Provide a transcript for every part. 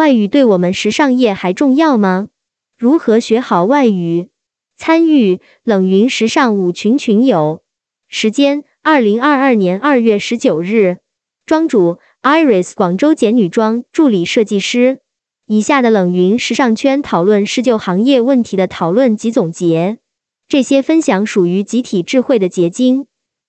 外语对我们时尚业还重要吗？如何学好外语？参与冷云时尚舞群群友，时间二零二二年二月十九日，庄主 Iris 广州简女装助理设计师。以下的冷云时尚圈讨论是就行业问题的讨论及总结，这些分享属于集体智慧的结晶，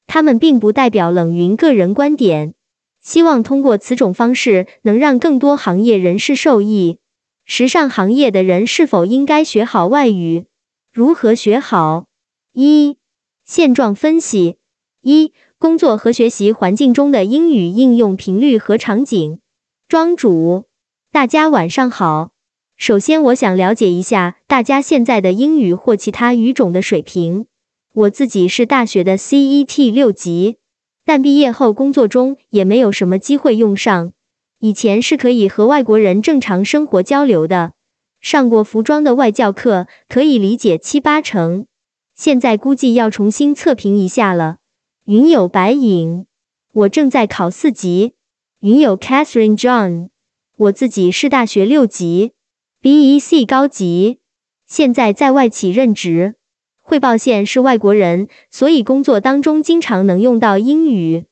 他们并不代表冷云个人观点。希望通过此种方式，能让更多行业人士受益。时尚行业的人是否应该学好外语？如何学好？一、现状分析：一、工作和学习环境中的英语应用频率和场景。庄主。大家晚上好。首先，我想了解一下大家现在的英语或其他语种的水平。我自己是大学的 CET 六级，但毕业后工作中也没有什么机会用上。以前是可以和外国人正常生活交流的，上过服装的外教课，可以理解七八成。现在估计要重新测评一下了。云友白影，我正在考四级。云友 Catherine John。我自己是大学六级，BEC 高级，现在在外企任职，汇报线是外国人，所以工作当中经常能用到英语。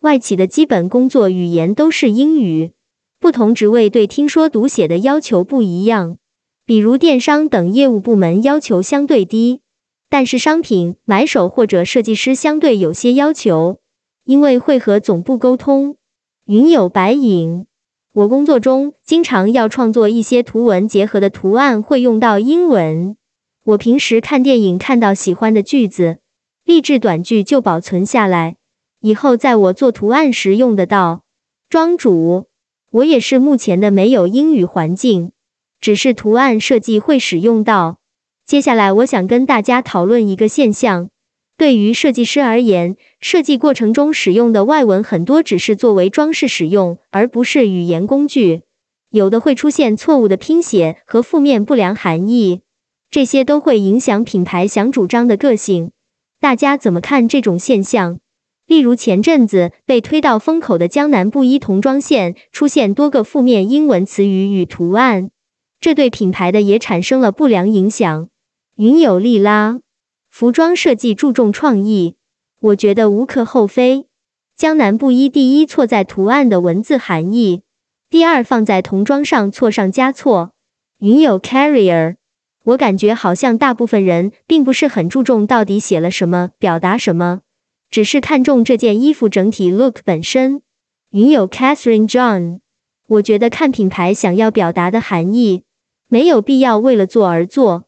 外企的基本工作语言都是英语，不同职位对听说读写的要求不一样。比如电商等业务部门要求相对低，但是商品买手或者设计师相对有些要求，因为会和总部沟通。云有白影。我工作中经常要创作一些图文结合的图案，会用到英文。我平时看电影看到喜欢的句子、励志短句就保存下来，以后在我做图案时用得到。庄主，我也是目前的没有英语环境，只是图案设计会使用到。接下来我想跟大家讨论一个现象。对于设计师而言，设计过程中使用的外文很多只是作为装饰使用，而不是语言工具。有的会出现错误的拼写和负面不良含义，这些都会影响品牌想主张的个性。大家怎么看这种现象？例如前阵子被推到风口的江南布衣童装线出现多个负面英文词语与图案，这对品牌的也产生了不良影响。云有利拉。服装设计注重创意，我觉得无可厚非。江南布衣第一错在图案的文字含义，第二放在童装上错上加错。云有 carrier，我感觉好像大部分人并不是很注重到底写了什么，表达什么，只是看重这件衣服整体 look 本身。云有 Catherine John，我觉得看品牌想要表达的含义，没有必要为了做而做。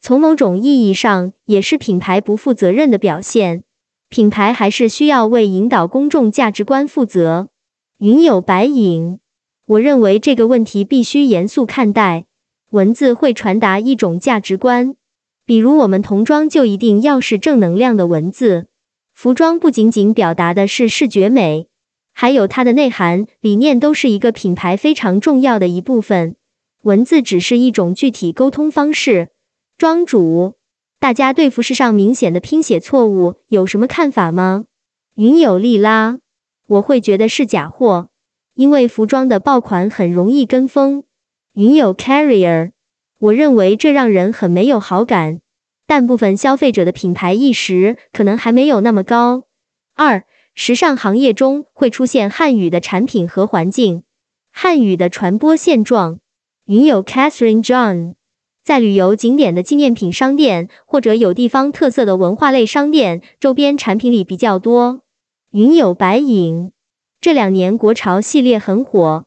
从某种意义上，也是品牌不负责任的表现。品牌还是需要为引导公众价值观负责。云有白影，我认为这个问题必须严肃看待。文字会传达一种价值观，比如我们童装就一定要是正能量的文字。服装不仅仅表达的是视觉美，还有它的内涵、理念，都是一个品牌非常重要的一部分。文字只是一种具体沟通方式。庄主，大家对服饰上明显的拼写错误有什么看法吗？云有利拉，我会觉得是假货，因为服装的爆款很容易跟风。云有 carrier，我认为这让人很没有好感，但部分消费者的品牌意识可能还没有那么高。二，时尚行业中会出现汉语的产品和环境，汉语的传播现状。云有 Catherine John。在旅游景点的纪念品商店，或者有地方特色的文化类商店，周边产品里比较多。云有白影，这两年国潮系列很火，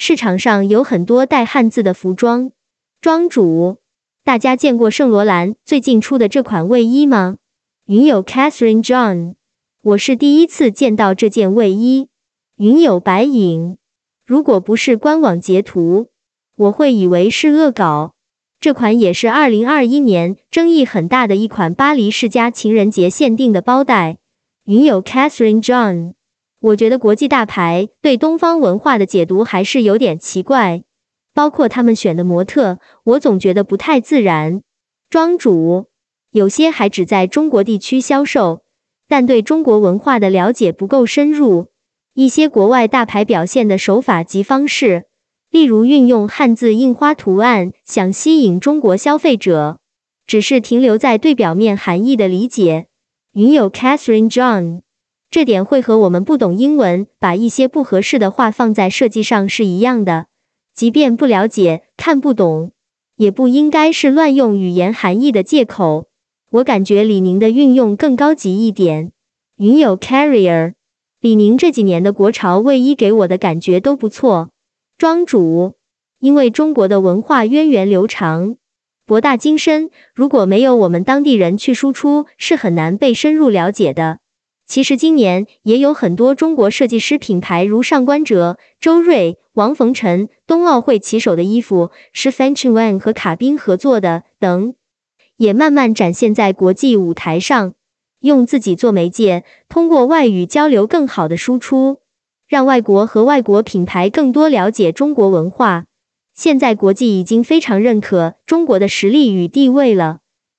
市场上有很多带汉字的服装。庄主，大家见过圣罗兰最近出的这款卫衣吗？云有 Catherine John，我是第一次见到这件卫衣。云有白影，如果不是官网截图，我会以为是恶搞。这款也是二零二一年争议很大的一款巴黎世家情人节限定的包袋。云友 Catherine John，我觉得国际大牌对东方文化的解读还是有点奇怪，包括他们选的模特，我总觉得不太自然。庄主有些还只在中国地区销售，但对中国文化的了解不够深入。一些国外大牌表现的手法及方式。例如运用汉字印花图案，想吸引中国消费者，只是停留在对表面含义的理解。云友 Catherine John，这点会和我们不懂英文，把一些不合适的话放在设计上是一样的。即便不了解、看不懂，也不应该是乱用语言含义的借口。我感觉李宁的运用更高级一点。云有 Carrier，李宁这几年的国潮卫衣给我的感觉都不错。庄主，因为中国的文化源远流长、博大精深，如果没有我们当地人去输出，是很难被深入了解的。其实今年也有很多中国设计师品牌，如上官哲、周瑞、王逢辰，冬奥会旗手的衣服是 Fancy One 和卡宾合作的等，也慢慢展现在国际舞台上，用自己做媒介，通过外语交流更好的输出，让外国和外国品牌更多了解中国文化。现在国际已经非常认可中国的实力与地位了。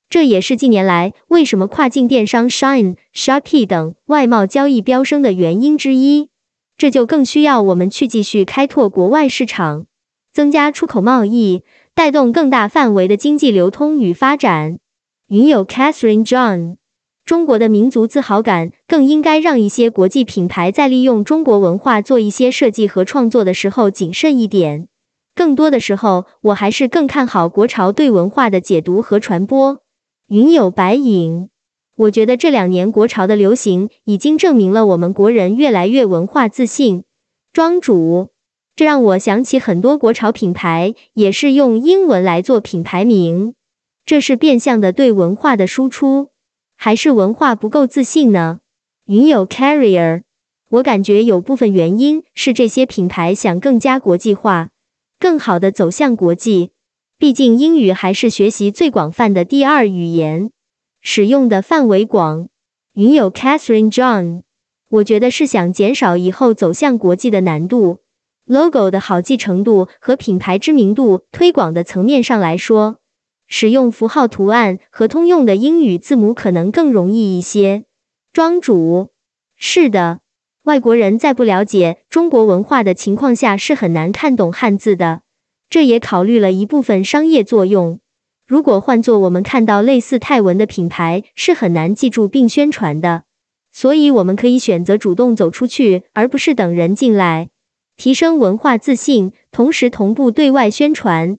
这也是近年来为什么跨境电商 Shine、Shopee 等外贸交易飙升的原因之一。这就更需要我们去继续开拓国外市场，增加出口贸易，带动更大范围的经济流通与发展。云友 Catherine John，中国的民族自豪感更应该让一些国际品牌在利用中国文化做一些设计和创作的时候谨慎一点。更多的时候，我还是更看好国潮对文化的解读和传播。云有白影，我觉得这两年国潮的流行已经证明了我们国人越来越文化自信。庄主，这让我想起很多国潮品牌也是用英文来做品牌名，这是变相的对文化的输出，还是文化不够自信呢？云有 Carrier，我感觉有部分原因是这些品牌想更加国际化，更好的走向国际。毕竟英语还是学习最广泛的第二语言，使用的范围广。云友 Catherine John，我觉得是想减少以后走向国际的难度。Logo 的好记程度和品牌知名度推广的层面上来说，使用符号图案和通用的英语字母可能更容易一些。庄主，是的，外国人在不了解中国文化的情况下是很难看懂汉字的。这也考虑了一部分商业作用。如果换做我们看到类似泰文的品牌，是很难记住并宣传的。所以我们可以选择主动走出去，而不是等人进来，提升文化自信，同时同步对外宣传。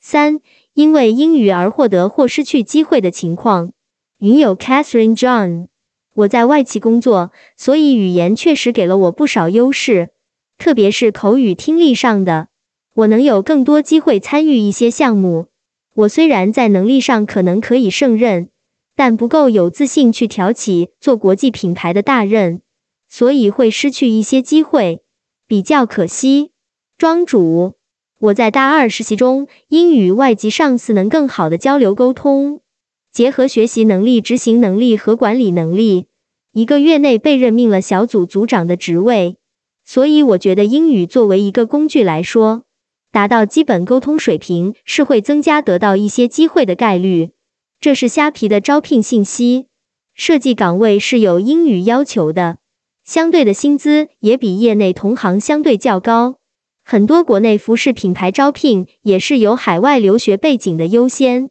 三，因为英语而获得或失去机会的情况。云友 Catherine John，我在外企工作，所以语言确实给了我不少优势，特别是口语听力上的。我能有更多机会参与一些项目。我虽然在能力上可能可以胜任，但不够有自信去挑起做国际品牌的大任，所以会失去一些机会，比较可惜。庄主，我在大二实习中，英语外籍上司能更好的交流沟通，结合学习能力、执行能力和管理能力，一个月内被任命了小组组长的职位。所以我觉得英语作为一个工具来说。达到基本沟通水平是会增加得到一些机会的概率。这是虾皮的招聘信息，设计岗位是有英语要求的，相对的薪资也比业内同行相对较高。很多国内服饰品牌招聘也是有海外留学背景的优先，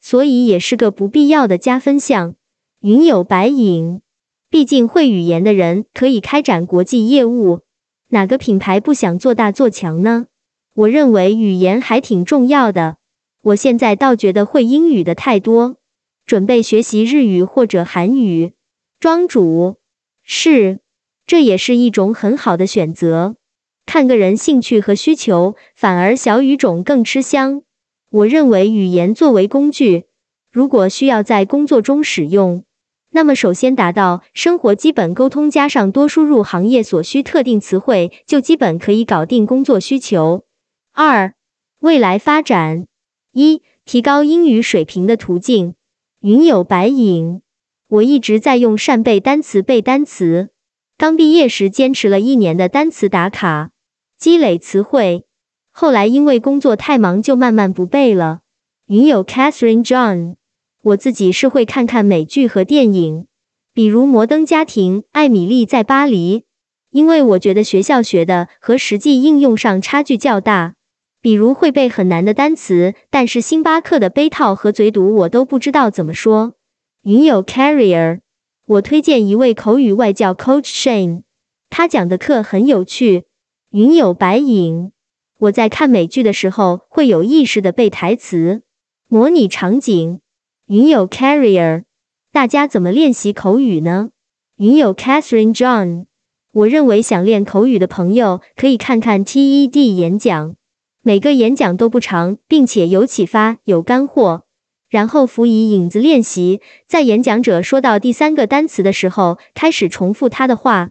所以也是个不必要的加分项。云有白影，毕竟会语言的人可以开展国际业务，哪个品牌不想做大做强呢？我认为语言还挺重要的。我现在倒觉得会英语的太多，准备学习日语或者韩语。庄主是，这也是一种很好的选择。看个人兴趣和需求，反而小语种更吃香。我认为语言作为工具，如果需要在工作中使用，那么首先达到生活基本沟通，加上多输入行业所需特定词汇，就基本可以搞定工作需求。二、未来发展一、提高英语水平的途径。云有白影，我一直在用扇贝单词背单词。刚毕业时坚持了一年的单词打卡，积累词汇。后来因为工作太忙，就慢慢不背了。云有 Catherine John，我自己是会看看美剧和电影，比如《摩登家庭》《艾米丽在巴黎》，因为我觉得学校学的和实际应用上差距较大。比如会背很难的单词，但是星巴克的杯套和嘴堵我都不知道怎么说。云友 Carrier，我推荐一位口语外教 Coach Shane，他讲的课很有趣。云友白影，我在看美剧的时候会有意识的背台词，模拟场景。云友 Carrier，大家怎么练习口语呢？云友 Catherine John，我认为想练口语的朋友可以看看 TED 演讲。每个演讲都不长，并且有启发、有干货。然后辅以影子练习，在演讲者说到第三个单词的时候，开始重复他的话。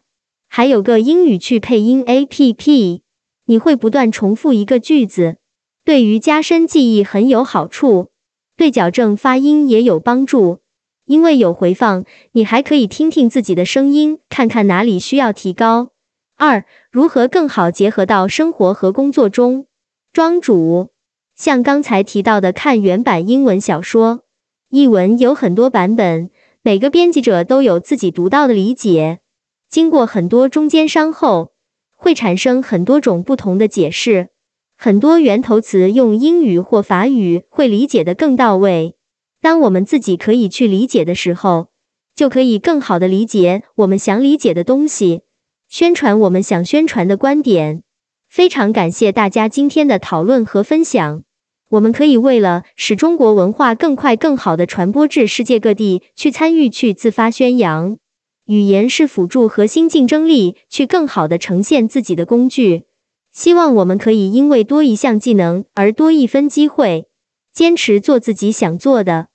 还有个英语去配音 APP，你会不断重复一个句子，对于加深记忆很有好处，对矫正发音也有帮助。因为有回放，你还可以听听自己的声音，看看哪里需要提高。二、如何更好结合到生活和工作中？庄主，像刚才提到的，看原版英文小说，译文有很多版本，每个编辑者都有自己独到的理解，经过很多中间商后，会产生很多种不同的解释。很多源头词用英语或法语会理解的更到位。当我们自己可以去理解的时候，就可以更好的理解我们想理解的东西，宣传我们想宣传的观点。非常感谢大家今天的讨论和分享。我们可以为了使中国文化更快、更好的传播至世界各地，去参与、去自发宣扬。语言是辅助核心竞争力去更好的呈现自己的工具。希望我们可以因为多一项技能而多一分机会，坚持做自己想做的。